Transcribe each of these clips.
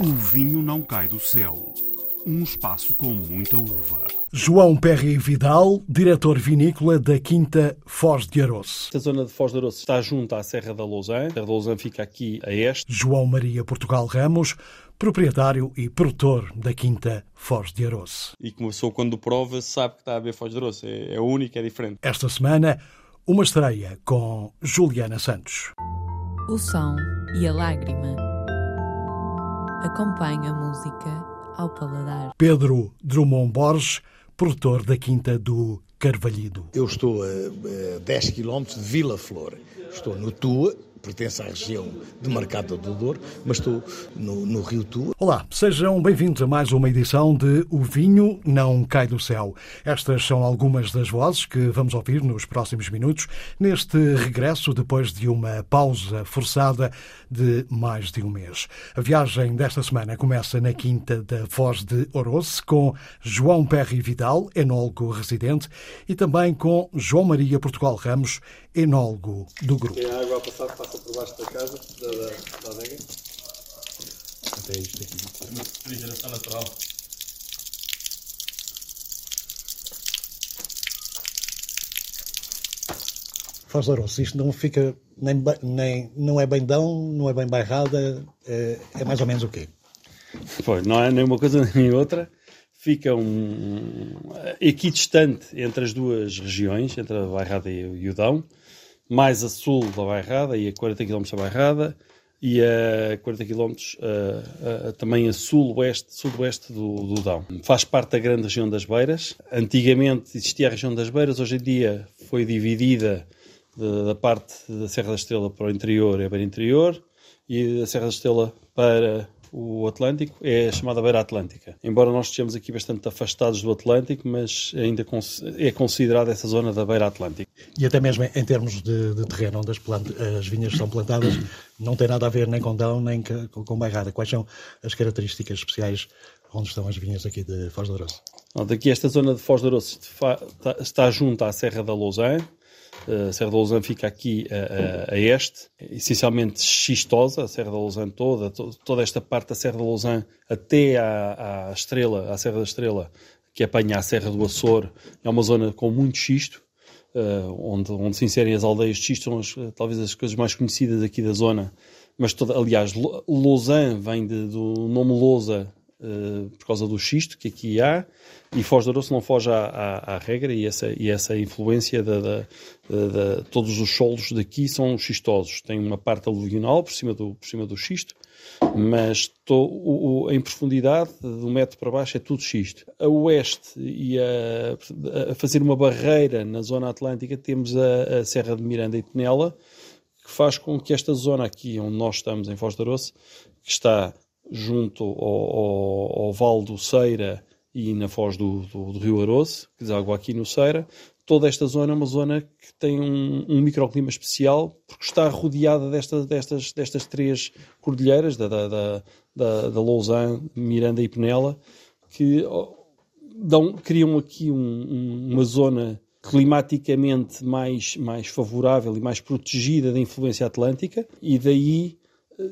O vinho não cai do céu. Um espaço com muita uva. João Perry Vidal, diretor vinícola da Quinta Foz de Aroce. A zona de Foz de Aroce está junto à Serra da Lousã. A Serra da Lousã fica aqui a este. João Maria Portugal Ramos, proprietário e produtor da Quinta Foz de Aroce. E começou quando prova, sabe que está a ver Foz de Aroce. É, é único, é diferente. Esta semana, uma estreia com Juliana Santos. O som e a lágrima. Acompanha a música ao paladar. Pedro Drummond Borges, produtor da Quinta do Carvalhido. Eu estou a, a 10 km de Vila Flor. Estou no Tua, pertence à região de Mercado do Douro, mas estou no, no Rio Tua. Olá, sejam bem-vindos a mais uma edição de O Vinho Não Cai do Céu. Estas são algumas das vozes que vamos ouvir nos próximos minutos, neste regresso depois de uma pausa forçada de mais de um mês. A viagem desta semana começa na Quinta da Foz de Oroce, com João Perry Vidal, enólogo residente, e também com João Maria Portugal Ramos, enólogo do grupo. Tem água a passar, passa por baixo da casa, da, da, da adega. Até isto aqui. Uma refrigeração natural. De Oroce, isto não fica nem, nem não é bem dão, não é bem bairrada, é, é mais ou menos o quê? Pois, não é nem uma coisa nem outra. Fica um, equidistante entre as duas regiões, entre a Bairrada e o Dão, mais a sul da Bairrada e a 40 km da Bairrada, e a 40 km também a sul-oeste sudoeste do, do Dão. Faz parte da grande região das Beiras. Antigamente existia a região das Beiras, hoje em dia foi dividida da, da parte da Serra da Estrela para o interior é a Beira Interior e da Serra da Estrela para o Atlântico é a chamada Beira Atlântica. Embora nós estejamos aqui bastante afastados do Atlântico, mas ainda é considerada essa zona da Beira Atlântica. E até mesmo em termos de, de terreno onde as, as vinhas são plantadas, não tem nada a ver nem com dão nem com, bairrada. Quais são as características especiais onde estão as vinhas aqui de Foz Oroce? Pronto, aqui esta zona de Foz fa- tá- está junto à Serra da Lousã. A Serra da Lousã fica aqui a, a- a este, essencialmente xistosa, a Serra da Lousã toda, to- toda esta parte da Serra da Lousã até à, à Estrela, à Serra da Estrela, que apanha a Serra do Açor, é uma zona com muito xisto, eh, onde, onde se inserem as aldeias de xisto, são as, eh, talvez as coisas mais conhecidas aqui da zona. Mas, toda, aliás, Lausanne vem de- do nome Lousa eh, por causa do xisto que aqui há, e Foz de Aroce não foge à, à- à regra, e essa, e essa influência da- todos os solos daqui são xistosos. Tem uma parte aluvional por cima do, por cima do xisto, mas to, o, o- em profundidade, de um metro para baixo, é tudo xisto. A oeste e a, a fazer uma barreira na zona atlântica, temos a, a Serra de Miranda e Penela, que faz com que esta zona aqui, onde nós estamos, em Foz de Aroce, que está junto ao, ao, ao Vale do Ceira e na foz do, do, do Rio Aroce, que deságua aqui no Ceira, toda esta zona é uma zona que tem um, um microclima especial, porque está rodeada desta, destas, destas três cordilheiras, da, da, da, da, Lausanne, Miranda e Penela, que dão, criam aqui um- um- uma zona climaticamente mais, mais favorável e mais protegida da influência atlântica, e daí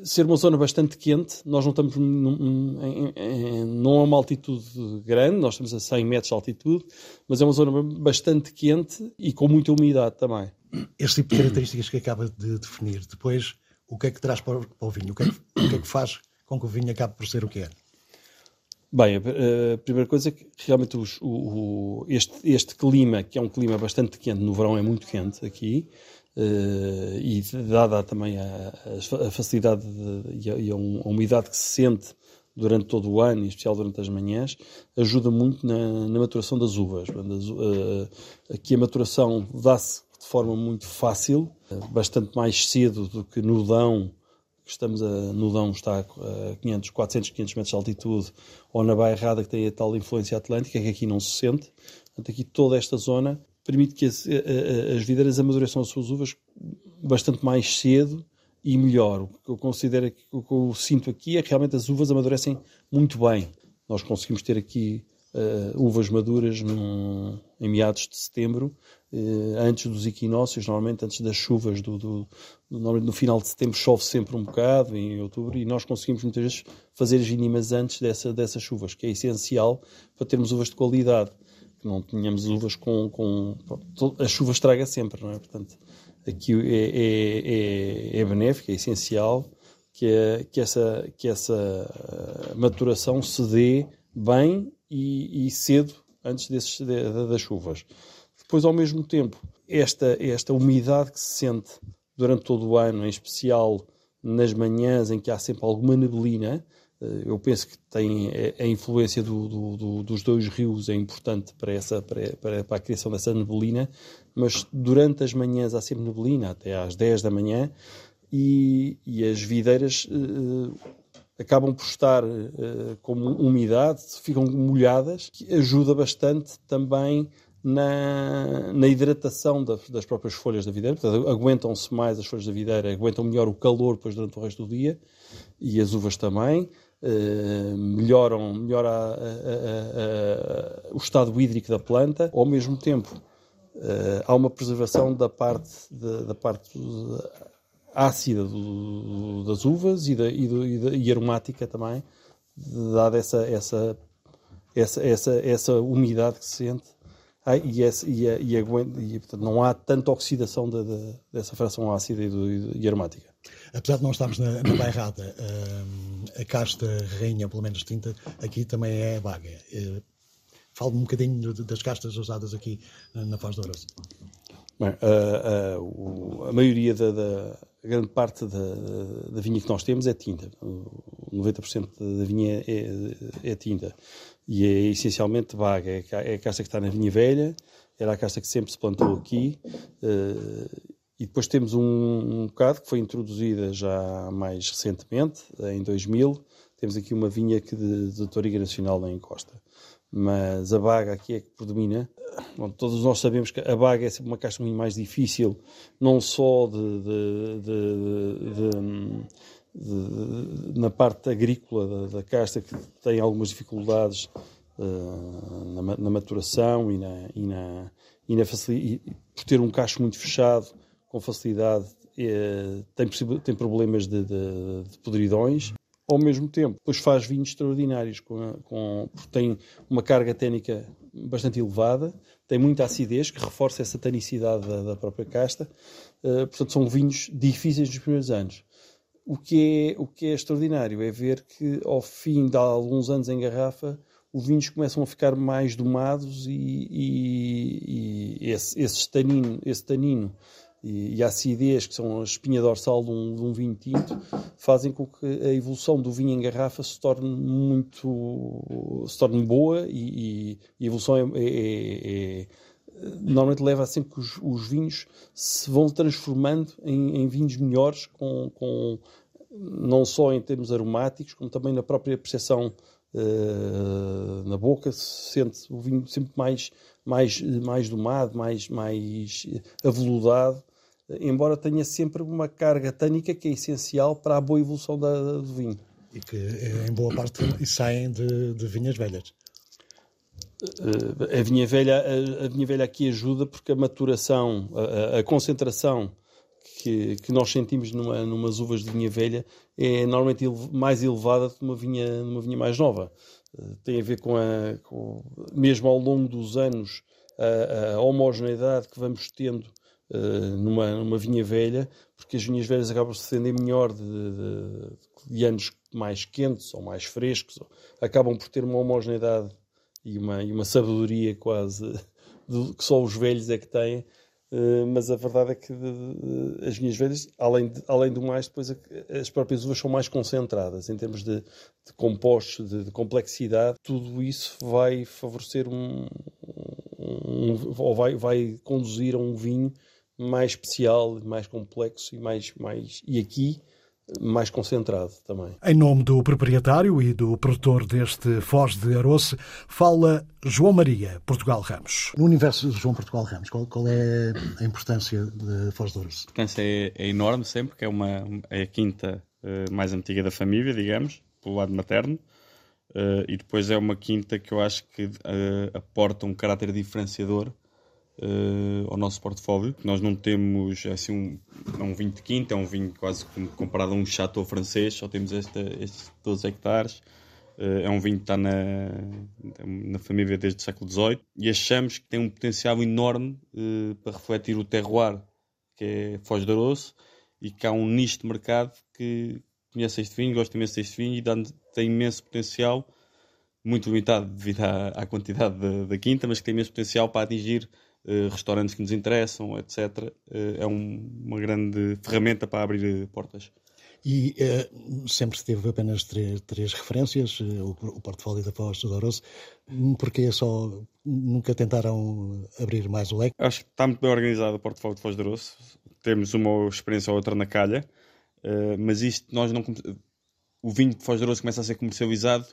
ser uma zona bastante quente. Nós não estamos num- num- em, em- não a uma altitude grande, nós estamos a 100 metros de altitude, mas é uma zona bastante quente e com muita umidade também. Este tipo de características que acaba de definir, depois, o que é que traz para o, vinho? O que, é que, que é que faz com que o vinho acabe por ser o que é? Bem, a, primeira coisa é que realmente os- o, o- este, este clima, que é um clima bastante quente, no verão é muito quente aqui, e dada também a, a facilidade de- e, a, a um- umidade que se sente durante todo o ano, em especial durante as manhãs, ajuda muito na, na maturação das uvas. Eh, aqui a maturação dá-se de forma muito fácil, eh, bastante mais cedo do que no Dão, que estamos a, no Dão está a 500, 400, 500 metros de altitude, ou na Bairrada que tem a tal influência atlântica, que aqui não se sente. Portanto, aqui toda esta zona permite que as, as videiras amadureçam as suas uvas bastante mais cedo e melhor. O que eu considero, é o que eu sinto aqui é que realmente as uvas amadurecem muito bem. Nós conseguimos ter aqui eh, uvas maduras num- em meados de setembro eh, antes dos equinócios, normalmente antes das chuvas, do, do, normalmente no final de setembro chove sempre um bocado, em outubro, e nós conseguimos muitas vezes fazer as vínimas antes dessa, dessas chuvas, que é essencial para termos uvas de qualidade, que não tenhamos uvas com... com a chuva estraga sempre, não é? Portanto, aqui é, é, é, é benéfico, é essencial que, é, que, essa, que essa eh, maturação se dê bem e, e cedo antes desses, de, das chuvas. Depois, ao mesmo tempo, esta, esta umidade que se sente durante todo o ano, em especial nas manhãs em que há sempre alguma neblina, eu penso que tem a influência do, do, do, dos dois rios é importante para, essa, para, para, a criação dessa neblina, mas durante as manhãs há sempre neblina, até às 10 da manhã, e, e as videiras uh, acabam por estar uh, com umidade, ficam molhadas, que ajuda bastante também na, na hidratação da, das próprias folhas da videira, portanto, aguentam-se mais as folhas da videira, aguentam melhor o calor depois durante o resto do dia, e as uvas também, uh, melhoram melhora a, a, a, o estado hídrico da planta, ao mesmo tempo uh, há uma preservação da parte, da parte ácida do, das uvas e, da, e, do, e, da, e aromática também, dada essa, essa, essa, essa, essa umidade que se sente ah, e, e, e, e portanto, não há tanta oxidação de, de, dessa fração ácida e, do, e, aromática. Apesar de não estarmos na, na bairrada, hum, a casta rainha, pelo menos tinta, aqui também é vaga. Uh, Fale-me um bocadinho das castas usadas aqui na Foz do Ouroço. Bem, a, a, a, maioria da, da grande parte da, da, vinha que nós temos é tinta. 90% da vinha é, é, tinta e é essencialmente vaga. É, é a casta que está na vinha velha, era a casta que sempre se plantou aqui. E depois temos um, um bocado que foi introduzida já mais recentemente, em 2000. Temos aqui uma vinha que de, de Toriga Nacional na encosta. Mas a baga aqui é que predomina. Bom, todos nós sabemos que a baga é sempre uma casta muito mais difícil, não só de, de, de na parte agrícola da, da, casta, que tem algumas dificuldades uh, na, na, maturação e, na, e, na, e, e por ter um cacho muito fechado, com facilidade, é, tem, tem problemas de, de, de podridões. Ao mesmo tempo, depois faz vinhos extraordinários, com, com, tem uma carga técnica bastante elevada, tem muita acidez, que reforça essa tanicidade da, da própria casta. Uh, portanto, são vinhos difíceis nos primeiros anos o que, é, o que é extraordinário é ver que, ao fim de alguns anos em garrafa, os vinhos começam a ficar mais domados e, e, e esse, esse, tanino, esse tanino e, e, a acidez, que são a espinha dorsal de um, de um, vinho tinto, fazem com que a evolução do vinho em garrafa se torne muito se torne boa e, e a evolução é, é, é, é normalmente leva a sempre que os, os, vinhos se vão transformando em, em vinhos melhores com, com não só em termos aromáticos, como também na própria percepção uh, na boca, se sente o vinho sempre mais, mais, mais domado, mais, mais aveludado, embora tenha sempre uma carga tânica que é essencial para a boa evolução da, do vinho. E que, em boa parte, saem de, de vinhas velhas. Uh, a vinha velha a, vinha velha aqui ajuda porque a maturação a, a concentração que, que nós sentimos numa, numas uvas de vinha velha é normalmente mais elevada do que uma vinha, numa vinha mais nova. Uh, tem a ver com a, com, mesmo ao longo dos anos, a, a homogeneidade que vamos tendo uh, numa, numa vinha velha, porque as vinhas velhas acabam se defender melhor de, de, de, anos mais quentes ou mais frescos, ou, acabam por ter uma homogeneidade e uma, e uma sabedoria quase que só os velhos é que têm Uh, mas a verdade é que as vinhas velhas, além, de, além do mais, depois as próprias uvas são mais concentradas em termos de, de compostos, de, de, complexidade. Tudo isso vai favorecer um, um, ou vai, vai conduzir a um vinho mais especial, mais complexo e mais, mais e aqui mais concentrado também. Em nome do proprietário e do produtor deste Foz de Aroce, fala João Maria Portugal Ramos. No universo de João Portugal Ramos, qual, qual é a importância de Foz de Aroce? A importância é, é, enorme sempre, que é, uma, é a quinta uh, mais antiga da família, digamos, pelo lado materno. Uh, e depois é uma quinta que eu acho que uh, aporta um caráter diferenciador uh, ao nosso portfólio. Nós não temos é assim um, é um vinho de quinta, é um vinho quase comparado a um chateau francês, só temos esta, estes 12 hectares. Uh, é um vinho que está na, na família desde o século XVIII e achamos que tem um potencial enorme uh, para refletir o terroir, que é Foz de Aroço, e que há um nicho de mercado que conhece este vinho, gosta imenso deste vinho e dá, tem imenso potencial, muito limitado devido à, à quantidade da quinta, mas que tem imenso potencial para atingir restaurantes que nos interessam, etc. Eh, é um, uma grande ferramenta para abrir portas. E uh, sempre se teve apenas três, três referências, o, o portfólio da Foz do Doros, porque é só nunca tentaram abrir mais o leque? Acho que está muito bem organizado o portfólio de Foz do Doros. Temos uma experiência ou outra na calha, uh, mas isto nós não. O vinho de Foz do Douro começa a ser comercializado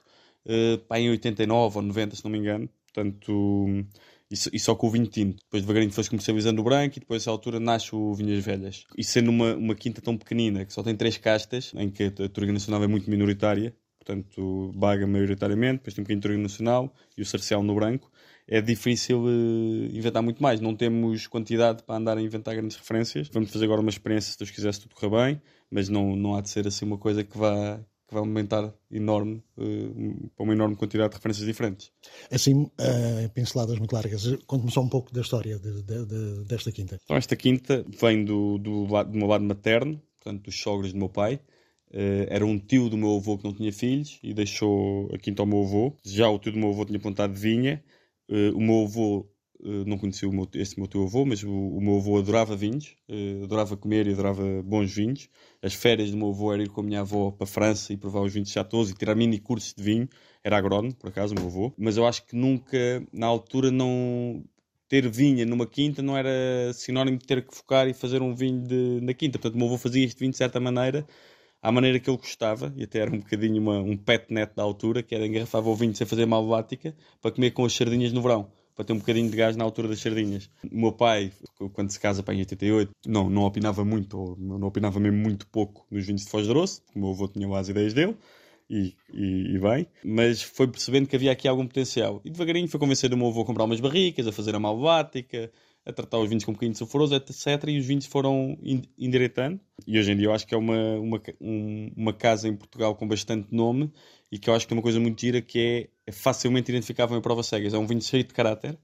uh, em 89 ou 90, se não me engano. Portanto, e, só com o vinho tinto. Depois devagarinho foi-se comercializando o branco e depois, a essa altura, nasce o Vinhas Velhas. E sendo uma, uma quinta tão pequenina, que só tem três castas, em que a Turga Nacional é muito minoritária, portanto, Baga maioritariamente, depois tem um bocadinho de Turga Nacional e o Cercial no branco, é difícil uh, inventar muito mais. Não temos quantidade para andar a inventar grandes referências. Vamos fazer agora uma experiência, se Deus quiser, se tudo correr bem, mas não, não há de ser assim uma coisa que vá, que vai aumentar enorme, uh, para uma enorme quantidade de referências diferentes. Assim, uh, pinceladas muito largas, conte-me só um pouco da história de, de, de, desta quinta. Então, esta quinta vem do, do, do meu lado materno, portanto, dos sogros do meu pai. Uh, era um tio do meu avô que não tinha filhos e deixou a quinta ao meu avô. Já o tio do meu avô tinha plantado vinha o meu avô não conhecia meu, esse meu teu avô, mas o, o meu avô adorava vinhos, uh, adorava comer e adorava bons vinhos. As férias do meu avô era ir com a minha avó para a França e provar os vinhos de chateaus e tirar mini cursos de vinho. Era agrónomo, por acaso, o meu avô. Mas eu acho que nunca, na altura, não ter vinha numa quinta não era sinónimo de ter que focar e fazer um vinho de, na quinta. Portanto, o meu avô fazia este vinho de certa maneira, à maneira que ele gostava, e até era um bocadinho uma, um pet net da altura, que era engarrafava o vinho sem fazer malvática, para comer com as sardinhas no verão, para ter um bocadinho de gás na altura das sardinhas. O meu pai, quando se casa para em 88, não, não opinava muito, ou não opinava mesmo muito pouco nos vinhos de Foz de Rosso, o meu avô tinha lá as ideias dele, e, e, e, bem, mas foi percebendo que havia aqui algum potencial. E devagarinho foi convencer o meu avô a comprar umas barricas, a fazer a malvática, a tratar os vinhos com um bocadinho de sulfuroso, etc. E os vinhos foram endireitando. E hoje em dia eu acho que é uma, uma, um, uma casa em Portugal com bastante nome e que eu acho que é uma coisa muito gira que é, é facilmente identificável em prova cegas. É um vinho cheio de caráter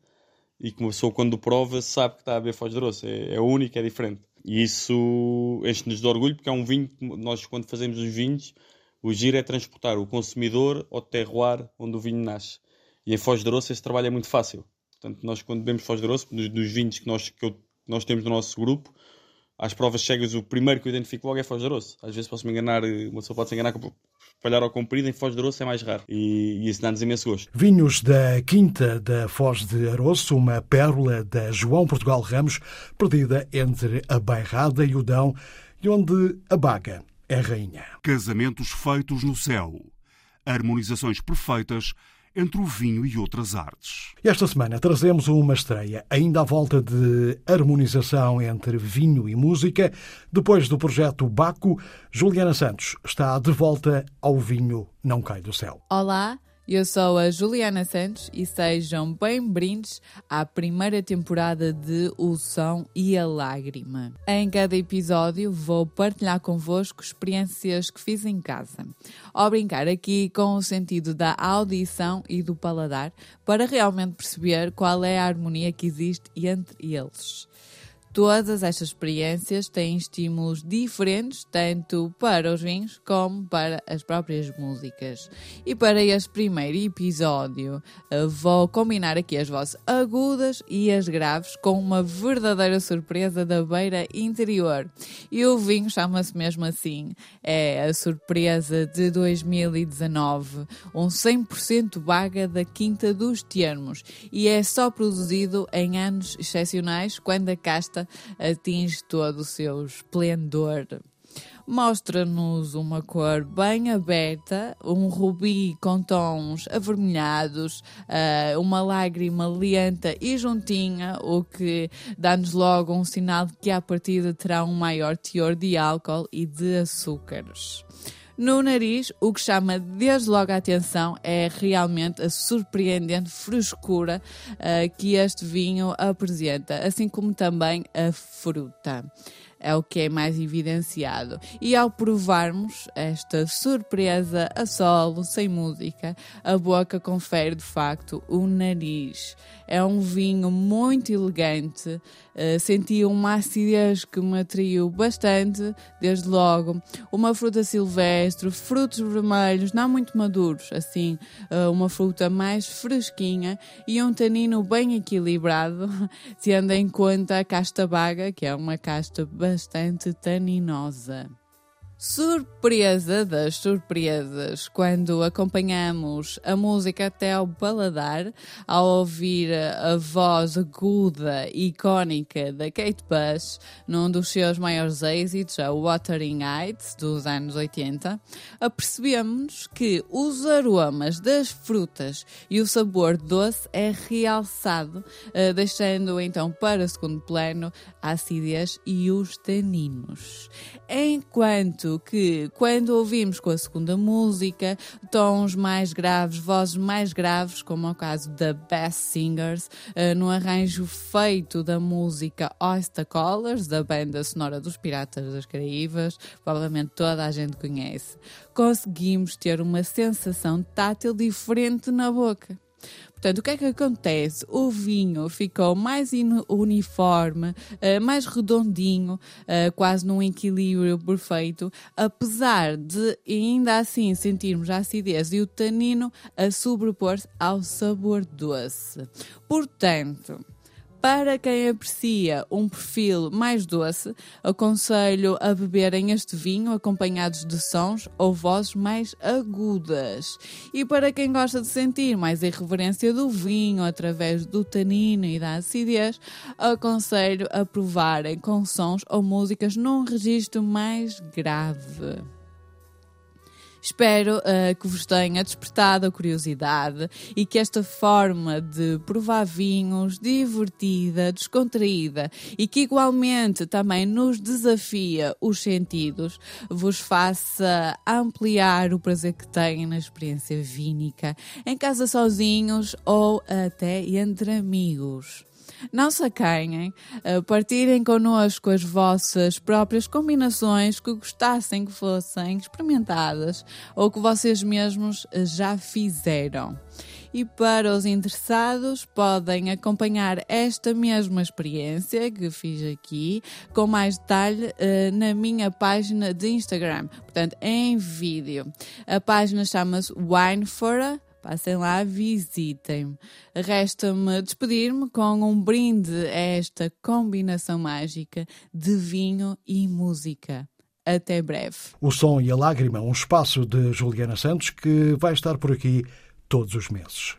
e que uma pessoa quando prova sabe que está a beber Foz de Roça. É, é único, é diferente. E isso enche-nos de orgulho porque é um vinho que nós quando fazemos os vinhos o giro é transportar o consumidor ao terroir onde o vinho nasce. E em Foz de Roça esse trabalho é muito fácil Portanto, nós quando bebemos Foz de Grosso, dos, vinhos que nós, que, eu, nós temos no nosso grupo, às provas cegas, o primeiro que eu identifico logo é Foz de Grosso. Às vezes posso me enganar, uma pessoa pode se enganar com espalhar ao comprido, em Foz de Aroço é mais raro. E, e isso dá-nos imenso gosto. Vinhos da Quinta da Foz de Aroço, uma pérola da João Portugal Ramos, perdida entre a Bairrada e o Dão, e onde a Baga é rainha. Casamentos feitos no céu. Harmonizações perfeitas entre o vinho e outras artes. Esta semana trazemos uma estreia, ainda à volta de harmonização entre vinho e música. Depois do projeto Baco, Juliana Santos está de volta ao Vinho Não Cai do Céu. Olá! Eu sou a Juliana Santos e sejam bem-vindos à primeira temporada de O Som e a Lágrima. Em cada episódio vou partilhar convosco experiências que fiz em casa, ao brincar aqui com o sentido da audição e do paladar para realmente perceber qual é a harmonia que existe entre eles. Todas estas experiências têm estímulos diferentes, tanto para os vinhos como para as próprias músicas. E para este primeiro episódio, eh, vou combinar aqui as vozes agudas e as graves com uma verdadeira surpresa da beira interior. E o vinho chama-se mesmo assim. É a surpresa de 2019, um 100% vaga da Quinta dos Termos. E é só produzido em anos excepcionais, quando a casta atinge todo o seu esplendor. Mostra-nos uma cor bem aberta, um rubi com tons avermelhados, uh, uma lágrima lenta e juntinha, o que dá-nos logo um sinal de que à partida terá um maior teor de álcool e de açúcares. No nariz, o que chama desde logo a atenção é realmente a surpreendente frescura uh, que este vinho apresenta, assim como também a fruta é o que é mais evidenciado. E ao provarmos esta surpresa a solo, sem música, a boca confere de facto o nariz. É um vinho muito elegante, uh, senti uma acidez que me atraiu bastante, desde logo. Uma fruta silvestre, frutos vermelhos, não muito maduros, assim, uh, uma fruta mais fresquinha e um tanino bem equilibrado, tendo em conta a casta baga, que é uma casta bastante taninosa. Surpresa das surpresas quando acompanhamos a música até ao paladar, ao ouvir a voz aguda e icónica da Kate Bush num dos seus maiores êxitos, a Wuthering Heights, dos anos 80, apercebemos que os aromas das frutas e o sabor doce é realçado, eh, deixando então para segundo plano a acidez e os taninos. Enquanto que quando ouvimos com a segunda música, tons mais graves, vozes mais graves, como é o caso da Best Singers, uh, no arranjo feito da música Oyster Callers, da banda sonora dos Piratas das Caraíbas, provavelmente toda a gente conhece, conseguimos ter uma sensação tátil diferente na boca. Portanto, o que é que acontece? O vinho ficou mais uniforme, uh, mais redondinho, uh, quase num equilíbrio perfeito, apesar de ainda assim sentirmos a acidez e o tanino a sobrepor-se ao sabor doce. Portanto, para quem aprecia um perfil mais doce, aconselho a beberem este vinho acompanhados de sons ou vozes mais agudas. E para quem gosta de sentir mais a irreverência do vinho através do tanino e da acidez, aconselho a provarem com sons ou músicas num registro mais grave. Espero uh, que vos tenha despertado a curiosidade e que esta forma de provar vinhos divertida, descontraída e que igualmente também nos desafia os sentidos vos faça ampliar o prazer que têm na experiência vínica, em casa sozinhos ou até entre amigos. Não se acanhem, partirem connosco as vossas próprias combinações que gostassem que fossem experimentadas ou que vocês mesmos já fizeram. E para os interessados, podem acompanhar esta mesma experiência que fiz aqui com mais detalhe uh, na minha página de Instagram, portanto, em vídeo. A página chama-se Winefora Passem lá, visitem-me. Resta-me despedir-me com um brinde a esta combinação mágica de vinho e música. Até breve. O Som e a Lágrima, um espaço de Juliana Santos que vai estar por aqui todos os meses.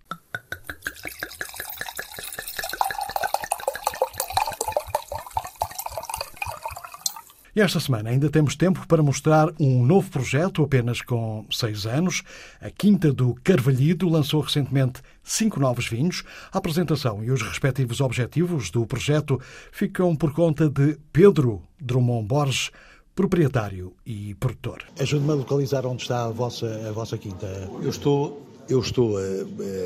E esta semana ainda temos tempo para mostrar um novo projeto, apenas com seis anos. A Quinta do Carvalhido lançou recentemente cinco novos vinhos. A apresentação e os respectivos objetivos do projeto ficam por conta de Pedro Drummond Borges, proprietário e produtor. Ajude-me a localizar onde está a vossa, a vossa quinta. Eu estou, eu estou a,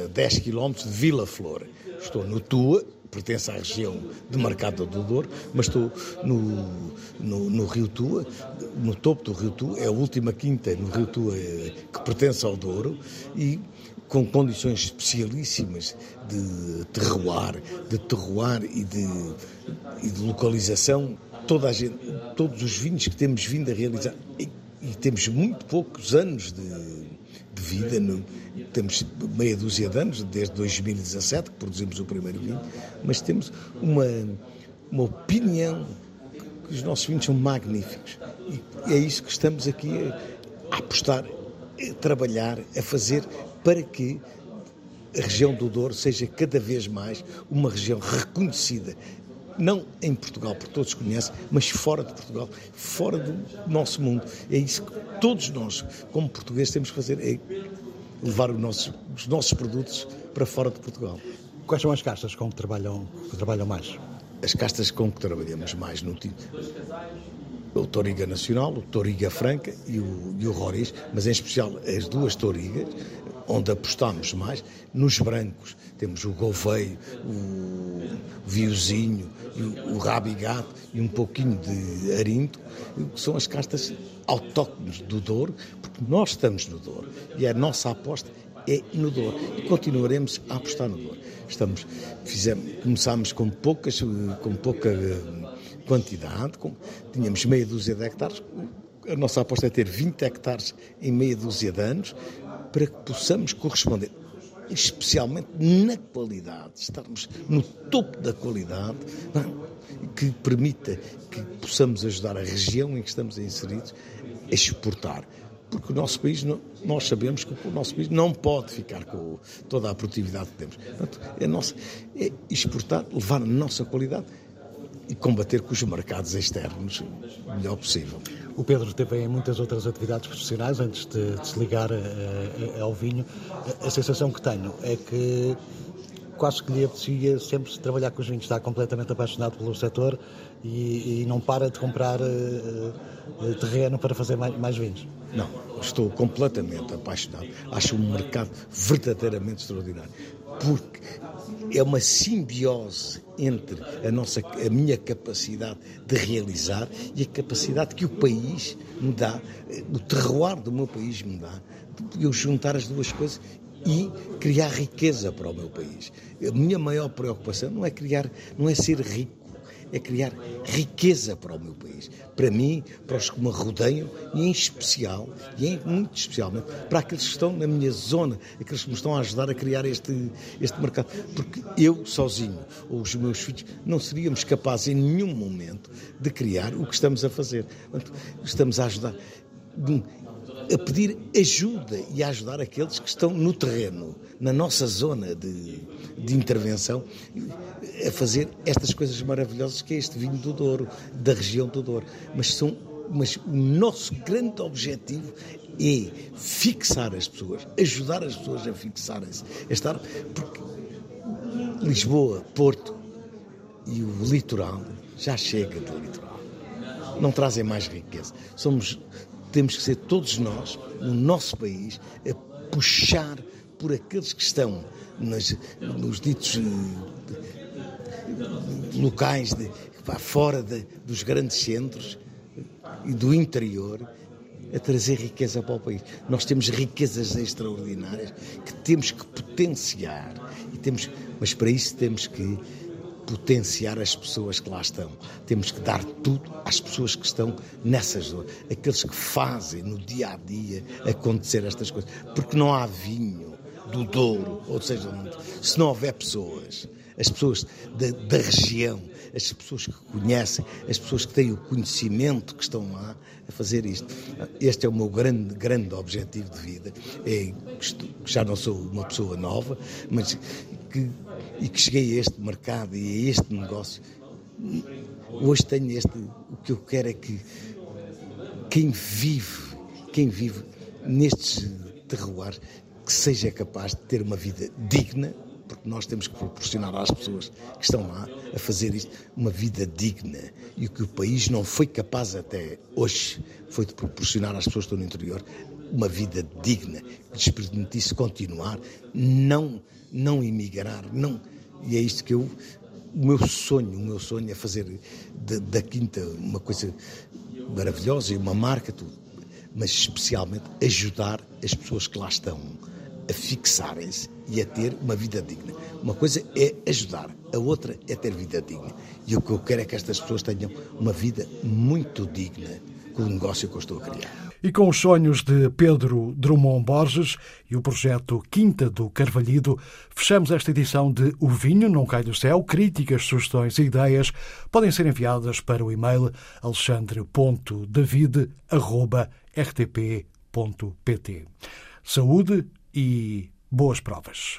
a 10 km de Vila Flor. Estou no Tua, pertence à região de Marcada do Douro, mas estou no, no, no, Rio Tua, no topo do Rio Tua, é a última quinta no Rio Tua eh, que pertence ao Douro e com condições especialíssimas de terroir, de terroir e de, e de localização. Toda a gente, todos os vinhos que temos vindo a realizar, e, e temos muito poucos anos de vida, no, temos meia dúzia de anos, desde 2017 que produzimos o primeiro vinho, mas temos uma, uma opinião que os nossos vinhos são magníficos. E é isso que estamos aqui a, a apostar, a trabalhar, a fazer para que a região do Douro seja cada vez mais uma região reconhecida não em Portugal, porque todos conhecem, mas fora de Portugal, fora do nosso mundo. É isso que todos nós, como portugueses, temos que fazer, é levar nosso, os nossos produtos para fora de Portugal. Quais são as castas com que trabalham, que trabalham mais? as castas com que trabalhamos mais no tipo o Toriga Nacional, o Toriga Franca e o, e o Roriz, mas em especial as duas Torigas, onde apostamos mais, nos brancos. Temos o Gouveio, o Viozinho, o, Rabigato e um pouquinho de Arinto, que são as castas autóctones do Douro, porque nós estamos no Douro e a nossa aposta é no Douro e continuaremos a apostar no Douro. Estamos, fizemos, começámos com poucas, com pouca quantidade, com, tínhamos meia dúzia de hectares, a nossa aposta é ter 20 hectares em meia dúzia de anos, para que possamos corresponder, especialmente na qualidade, estarmos no topo da qualidade, é? que permita que possamos ajudar a região em que estamos inseridos a exportar. Porque o nosso país, nós sabemos que o nosso país não pode ficar com toda a produtividade que temos. Portanto, é, nosso, é exportar, levar a nossa qualidade e combater com os mercados externos o melhor possível. O Pedro teve em muitas outras atividades profissionais antes de, de se ligar uh, ao vinho. A, a sensação que tenho é que quase que lhe apetecia sempre trabalhar com os vinhos. Está completamente apaixonado pelo setor e, e não para de comprar uh, terreno para fazer mais, mais, vinhos. Não, estou completamente apaixonado. Acho um mercado verdadeiramente extraordinário. Porque é uma simbiose entre a, nossa, a minha capacidade de realizar e a capacidade que o país me dá, o terroir do meu país me dá, de eu juntar as duas coisas e criar riqueza para o meu país. A minha maior preocupação não é criar, não é ser rico, é criar riqueza para o meu país, para mim, para os que me rodeiam e em especial, e em, muito especialmente, para aqueles que estão na minha zona, aqueles que me estão a ajudar a criar este, este mercado. Porque eu, sozinho, ou os meus filhos, não seríamos capazes em nenhum momento de criar o que estamos a fazer. Portanto, estamos a ajudar a pedir ajuda e a ajudar aqueles que estão no terreno, na nossa zona de, de intervenção, a fazer estas coisas maravilhosas que é este vinho do Douro, da região do Douro. Mas, são, mas o nosso grande objetivo é fixar as pessoas, ajudar as pessoas a fixarem-se, a estar, porque Lisboa, Porto e o litoral já chega do litoral. Não trazem mais riqueza. Somos temos que ser todos nós, no nosso país, a puxar por aqueles que estão nas, nos ditos eh, locais de, fora de, dos grandes centros e do interior a trazer riqueza para o país. Nós temos riquezas extraordinárias que temos que potenciar e temos, mas para isso temos que potenciar as pessoas que lá estão. Temos que dar tudo às pessoas que estão nessas zonas, aqueles que fazem no dia a dia acontecer estas coisas. Porque não há vinho do Douro, ou seja, se não houver pessoas, as pessoas da, da, região, as pessoas que conhecem, as pessoas que têm o conhecimento que estão lá a fazer isto. Este é o meu grande, grande objetivo de vida. É, já não sou uma pessoa nova, mas que e que cheguei a este mercado e a este negócio, hoje tenho este. O que eu quero é que quem vive, quem vive nestes terroirs, que seja capaz de ter uma vida digna, porque nós temos que proporcionar às pessoas que estão lá a fazer isto uma vida digna. E o que o país não foi capaz até hoje foi de proporcionar às pessoas que estão no interior uma vida digna, que lhes permitisse continuar, não não emigrar, não. E é isto que eu, o meu sonho, o meu sonho é fazer da, da Quinta uma coisa maravilhosa e uma marca, tudo. Mas especialmente ajudar as pessoas que lá estão a fixarem-se e a ter uma vida digna. Uma coisa é ajudar, a outra é ter vida digna. E o que eu quero é que estas pessoas tenham uma vida muito digna com o negócio que eu estou a criar. E com os sonhos de Pedro Drummond Borges e o projeto Quinta do Carvalhido, fechamos esta edição de O Vinho Não Cai do Céu. Críticas, sugestões e ideias podem ser enviadas para o e-mail alexandre.david.rtp.pt. Saúde e boas provas.